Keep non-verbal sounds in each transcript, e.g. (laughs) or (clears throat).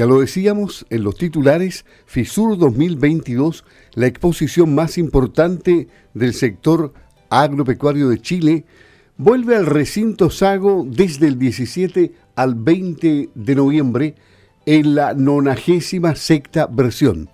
Ya lo decíamos en los titulares, FISUR 2022, la exposición más importante del sector agropecuario de Chile, vuelve al recinto Sago desde el 17 al 20 de noviembre en la nonagésima sexta versión.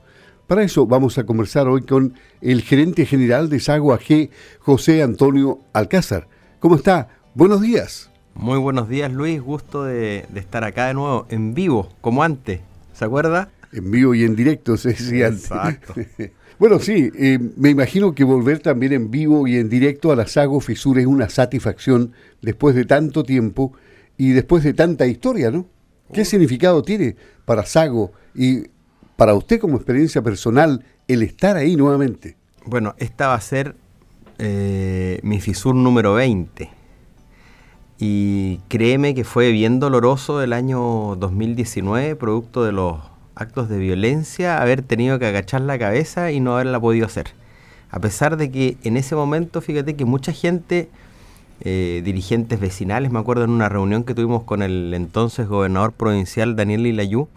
Para eso vamos a conversar hoy con el gerente general de Sago AG, José Antonio Alcázar. ¿Cómo está? Buenos días. Muy buenos días Luis, gusto de, estar acá de nuevo en vivo, como antes, ¿se acuerda? En vivo y en directo, se decía Exacto. (laughs) bueno, sí, eh, me imagino que volver también en vivo y en directo a la Sago Fisura es una satisfacción después de tanto tiempo y después de tanta historia, ¿no? ¿Qué significado tiene para Sago y para usted como experiencia personal el estar ahí nuevamente? Bueno, esta va a ser eh, mi FISUR número 20 y créeme que fue bien doloroso el año 2019, producto de los actos de violencia, haber tenido que agachar la cabeza y no haberla podido hacer. A pesar de que en ese momento, fíjate que mucha gente, eh, dirigentes vecinales, me acuerdo en una reunión que tuvimos con el entonces gobernador provincial Daniel Lilayú,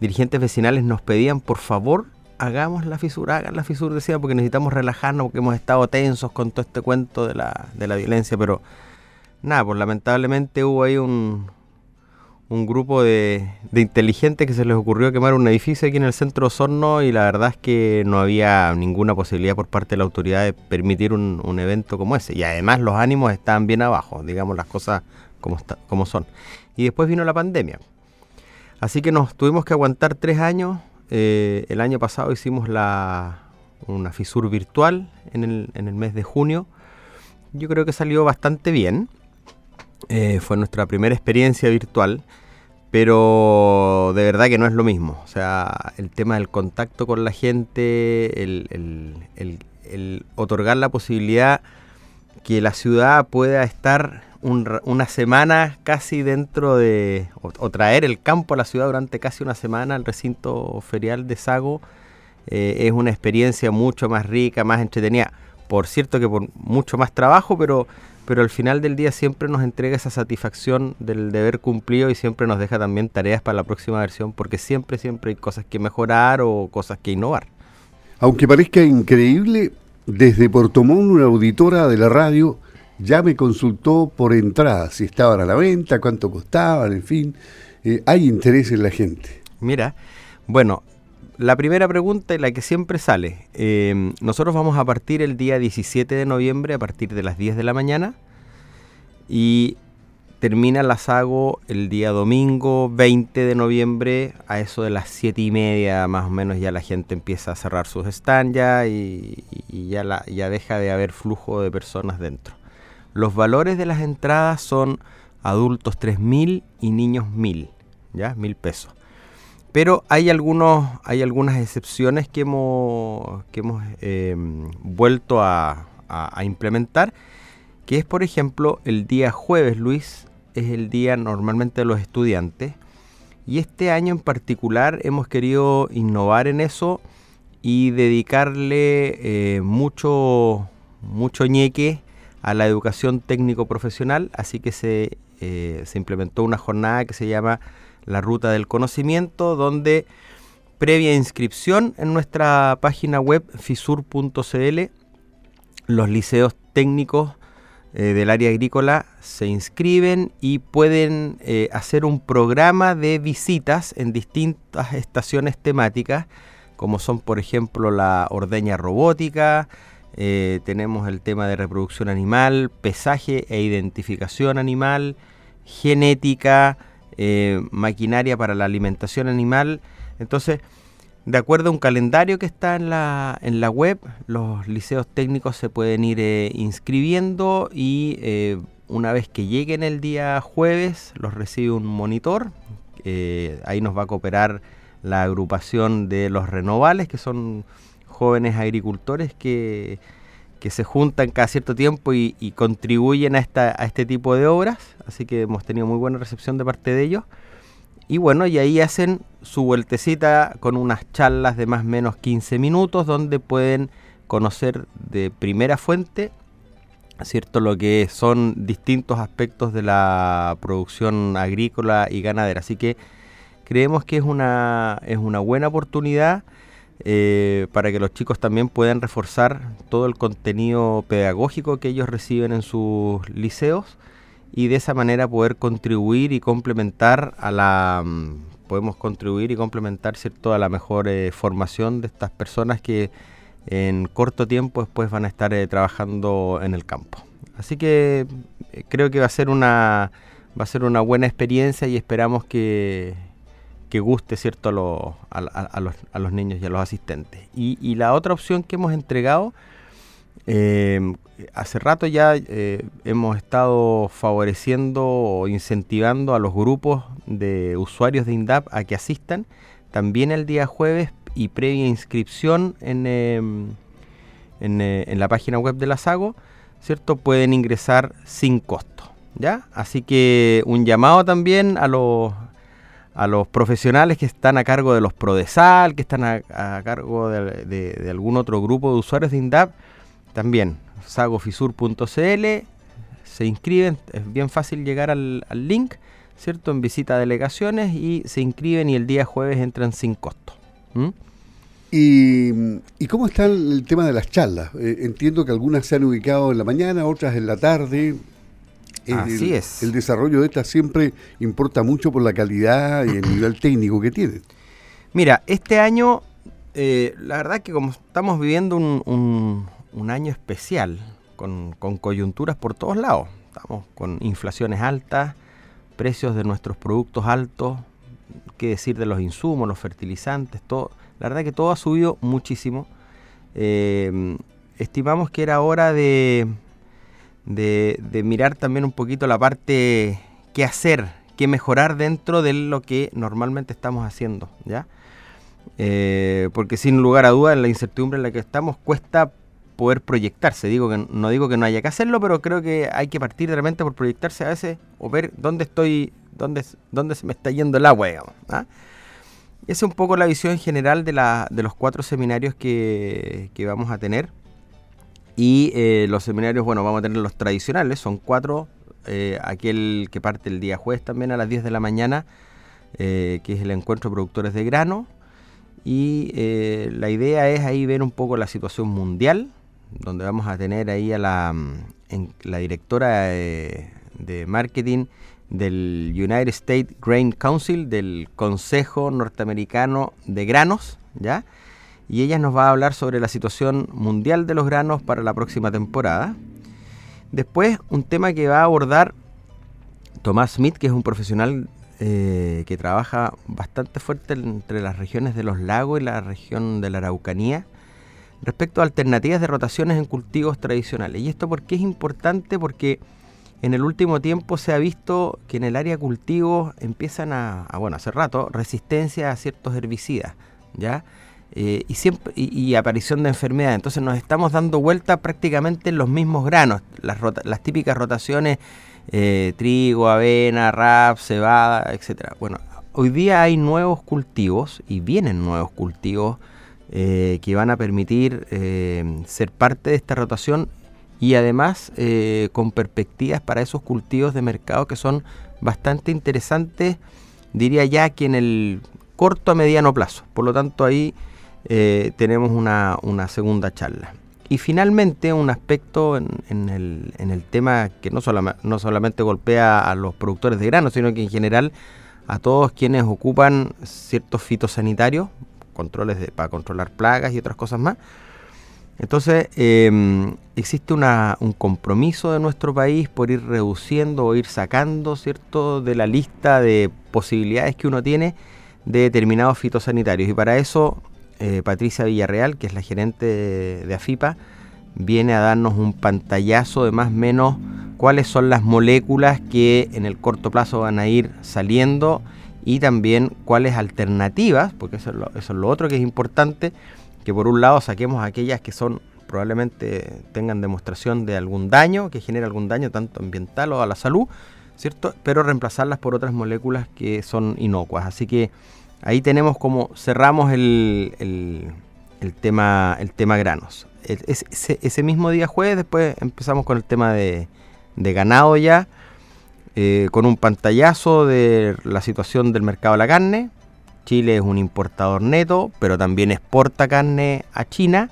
dirigentes vecinales nos pedían por favor hagamos la fisura, hagan la fisura, decía, porque necesitamos relajarnos, porque hemos estado tensos con todo este cuento de la, de la violencia, pero nada, pues lamentablemente hubo ahí un, un grupo de, de, inteligentes que se les ocurrió quemar un edificio aquí en el centro de Osorno y la verdad es que no había ninguna posibilidad por parte de la autoridad de permitir un, un evento como ese. Y además los ánimos estaban bien abajo, digamos las cosas como, está, como son. Y después vino la pandemia. Así que nos tuvimos que aguantar tres años. Eh, el año pasado hicimos la, una fisur virtual en el, en el mes de junio. Yo creo que salió bastante bien. Eh, fue nuestra primera experiencia virtual, pero de verdad que no es lo mismo. O sea, el tema del contacto con la gente, el, otorgar la posibilidad que la ciudad pueda estar una semana casi dentro de, o, traer el campo a la ciudad durante casi una semana al recinto ferial de Sago, eh, es una experiencia mucho más rica, más entretenida. Por cierto que por mucho más trabajo, pero pero al final del día siempre nos entrega esa satisfacción del deber cumplido y siempre nos deja también tareas para la próxima versión porque siempre, siempre hay cosas que mejorar o cosas que innovar. Aunque parezca increíble, desde Portomón una auditora de la radio ya me consultó por entrada, si estaban a la venta, cuánto costaban, en fin. Eh, hay interés en la gente. Mira, bueno, la primera pregunta y la que siempre sale. Eh, nosotros vamos a partir el día 17 de noviembre a partir de las 10 de la mañana y termina la SAGO el día domingo 20 de noviembre a eso de las 7 y media más o menos ya la gente empieza a cerrar sus stands ya y, ya, deja de haber flujo de personas dentro. Los valores de las entradas son adultos 3.000 y niños 1.000, ¿ya? 1.000 pesos. Pero hay, algunos, hay algunas excepciones que hemos, que hemos em, vuelto a, implementar, que es por ejemplo el día jueves, Luis, es el día normalmente de los estudiantes. Y este año en particular hemos querido innovar en eso y dedicarle eh, mucho, mucho ñeque a la educación técnico profesional, así que se, eh, se implementó una jornada que se llama la ruta del conocimiento, donde previa inscripción en nuestra página web fisur.cl, los liceos técnicos eh, del área agrícola se inscriben y pueden eh, hacer un programa de visitas en distintas estaciones temáticas, como son por ejemplo la ordeña robótica, eh, tenemos el tema de reproducción animal, pesaje e identificación animal, genética, eh, maquinaria para la alimentación animal. Entonces, de acuerdo a un calendario que está en la, en la web, los liceos técnicos se pueden ir eh, inscribiendo y eh, una vez que lleguen el día jueves, los recibe un monitor. ahí nos va a cooperar la agrupación de los renovales, que son jóvenes agricultores que que se juntan cada cierto tiempo y, contribuyen a, esta, a este tipo de obras, así que hemos tenido muy buena recepción de parte de ellos. Y bueno, y ahí hacen su vueltecita con unas charlas de más o menos 15 minutos donde pueden conocer de primera fuente ¿cierto? Lo que son distintos aspectos de la producción agrícola y ganadera. Así que creemos que es una, es una buena oportunidad eh, para que los chicos también puedan reforzar todo el contenido pedagógico que ellos reciben en sus liceos y de esa manera poder contribuir y complementar a la mm, podemos contribuir y complementar cierto a la mejor eh, formación de estas personas que en corto tiempo después van a estar eh, trabajando en el campo. Así que creo que va a ser una va a ser una buena experiencia y esperamos que, que guste cierto a, los, a, los, niños y a los asistentes. Y, la otra opción que hemos entregado, eh, hace rato ya eh, hemos estado favoreciendo o incentivando a los grupos de usuarios de INDAP a que asistan también el día jueves y previa inscripción en, em, en, eh, en la página web de la SAGO, ¿cierto? Pueden ingresar sin costo. ¿Ya? Así que un llamado también a los, a los profesionales que están a cargo de los Prodesal, que están a, cargo de, algún otro grupo de usuarios de INDAP, también sagofisur.cl, se inscriben, es bien fácil llegar al, link, ¿cierto? En visita a delegaciones y se inscriben y el día jueves entran sin costo. ¿Y, cómo está el, tema de las charlas? Eh, entiendo que algunas se han ubicado en la mañana, otras en la tarde. Así es. El desarrollo de estas siempre importa mucho por la calidad y el nivel técnico que tienen. Mira, este año, eh, la verdad que como estamos viviendo un, año especial, con, coyunturas por todos lados, estamos con inflaciones altas, precios de nuestros productos altos, qué decir de los insumos, los fertilizantes, todo. La verdad que todo ha subido muchísimo. Eh, estimamos que era hora de de, mirar también un poquito la parte qué hacer, qué mejorar dentro de lo que normalmente estamos haciendo, ¿ya? Eh, porque sin lugar a dudas en la incertidumbre en la que estamos cuesta poder proyectarse. Digo que no digo que no haya que hacerlo, pero creo que hay que partir realmente por proyectarse a veces o ver dónde estoy, dónde, dónde se me está yendo el agua, digamos. ¿ah? Esa es un poco la visión general de, de los cuatro seminarios que vamos a tener. Y eh, los seminarios, bueno, vamos a tener los tradicionales, son cuatro. Eh, aquel que parte el día jueves también a las 10 de la mañana, eh, que es el encuentro de productores de grano. Y la idea es ahí ver un poco la situación mundial, donde vamos a tener ahí a la, mm, directora de, de marketing del United States Grain Council, del Consejo Norteamericano de Granos, ¿ya? Y ella nos va a hablar sobre la situación mundial de los granos para la próxima temporada. Después, un tema que va a abordar Tomás Smith, que es un profesional eh, que trabaja bastante fuerte entre las regiones de los lagos y la región de la Araucanía, respecto a alternativas de rotaciones en cultivos tradicionales. ¿Y esto por qué es importante? Porque en el último tiempo se ha visto que en el área cultivos empiezan a, a bueno, hace rato, resistencia a ciertos herbicidas, ¿ya? Eh, y, siempre, y, aparición de enfermedades. Entonces nos estamos dando vuelta prácticamente en los mismos granos, las, típicas rotaciones eh, trigo, avena, rap, cebada, etcétera. Bueno, hoy día hay nuevos cultivos y vienen nuevos cultivos eh, que van a permitir ser parte de esta rotación y además con perspectivas para esos cultivos de mercado que son bastante interesantes, diría ya que en el corto a mediano plazo. Por lo tanto, ahí eh, tenemos una, segunda charla. Y finalmente un aspecto en, el, tema que no, no solamente golpea a los productores de grano, sino que en general a todos quienes ocupan ciertos fitosanitarios, controles para controlar plagas y otras cosas más. Entonces, em, existe un compromiso de nuestro país por ir reduciendo o ir sacando, ¿cierto?, de la lista de posibilidades que uno tiene de determinados fitosanitarios. Y para eso eh, Patricia Villarreal, que es la gerente de, AFIPA, viene a darnos un pantallazo de más o menos cuáles son las moléculas que en el corto plazo van a ir saliendo y también cuáles alternativas, porque eso es, lo, otro que es importante, que por un lado saquemos aquellas que son probablemente tengan demostración de algún daño, que genera algún daño tanto ambiental o a la salud, ¿cierto? Pero reemplazarlas por otras moléculas que son inocuas. Así que Ahí tenemos como cerramos el, tema, granos. ese, mismo día jueves, después empezamos con el tema de, ganado ya, eh, con un pantallazo de la situación del mercado de la carne. Chile es un importador neto, pero también exporta carne a China,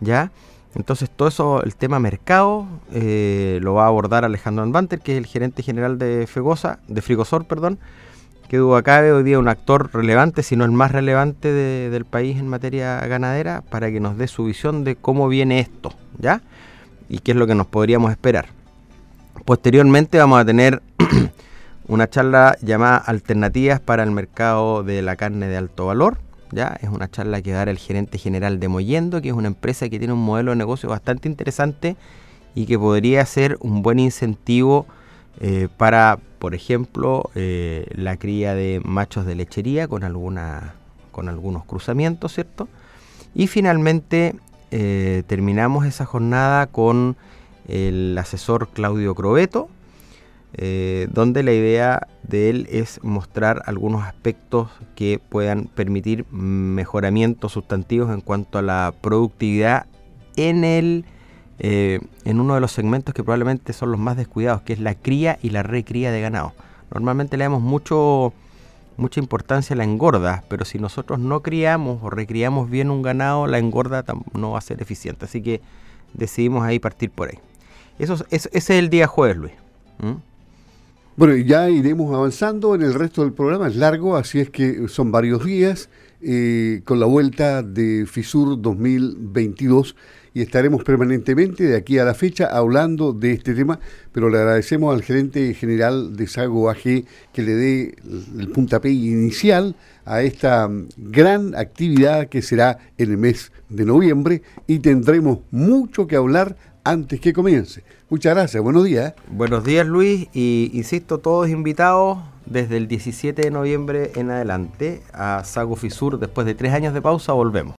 ¿ya? Entonces todo eso, el tema mercado, eh, lo va a abordar Alejandro Anbanter, que es el gerente general de Fegosa, de Frigosor, perdón, que duda cabe hoy día un actor relevante, si no el más relevante del país en materia ganadera, para que nos dé su visión de cómo viene esto, ¿ya? Y qué es lo que nos podríamos esperar. Posteriormente vamos a tener (clears throat) una charla llamada Alternativas para el mercado de la carne de alto valor, ¿ya? Es una charla que va a dar el gerente general de Moyendo, que es una empresa que tiene un modelo de negocio bastante interesante y que podría ser un buen incentivo eh, para, por ejemplo, eh, la cría de machos de lechería con, alguna, con algunos cruzamientos, ¿cierto? Y finalmente eh, terminamos esa jornada con el asesor Claudio Crobeto, donde la idea de él es mostrar algunos aspectos que puedan permitir mejoramientos sustantivos en cuanto a la productividad en el eh, en uno de los segmentos que probablemente son los más descuidados, que es la cría y la recría de ganado. Normalmente le damos mucho, mucha importancia a la engorda, pero si nosotros no criamos o recriamos bien un ganado, la engorda no va a ser eficiente. Así que decidimos ahí partir por ahí. Eso, ese es el día jueves, Luis. ¿Mm? Bueno, ya iremos avanzando en el resto del programa, es largo, así es que son varios días, eh, con la vuelta de FISUR 2022 y estaremos permanentemente de aquí a la fecha hablando de este tema, pero le agradecemos al gerente general de Sago AG que le dé el puntapié inicial a esta gran actividad que será en el mes de noviembre y tendremos mucho que hablar antes que comience. Muchas gracias, buenos días. Buenos días Luis y insisto, todos invitados desde el 17 de noviembre en adelante a Sago Fisur. Después de tres años de pausa volvemos.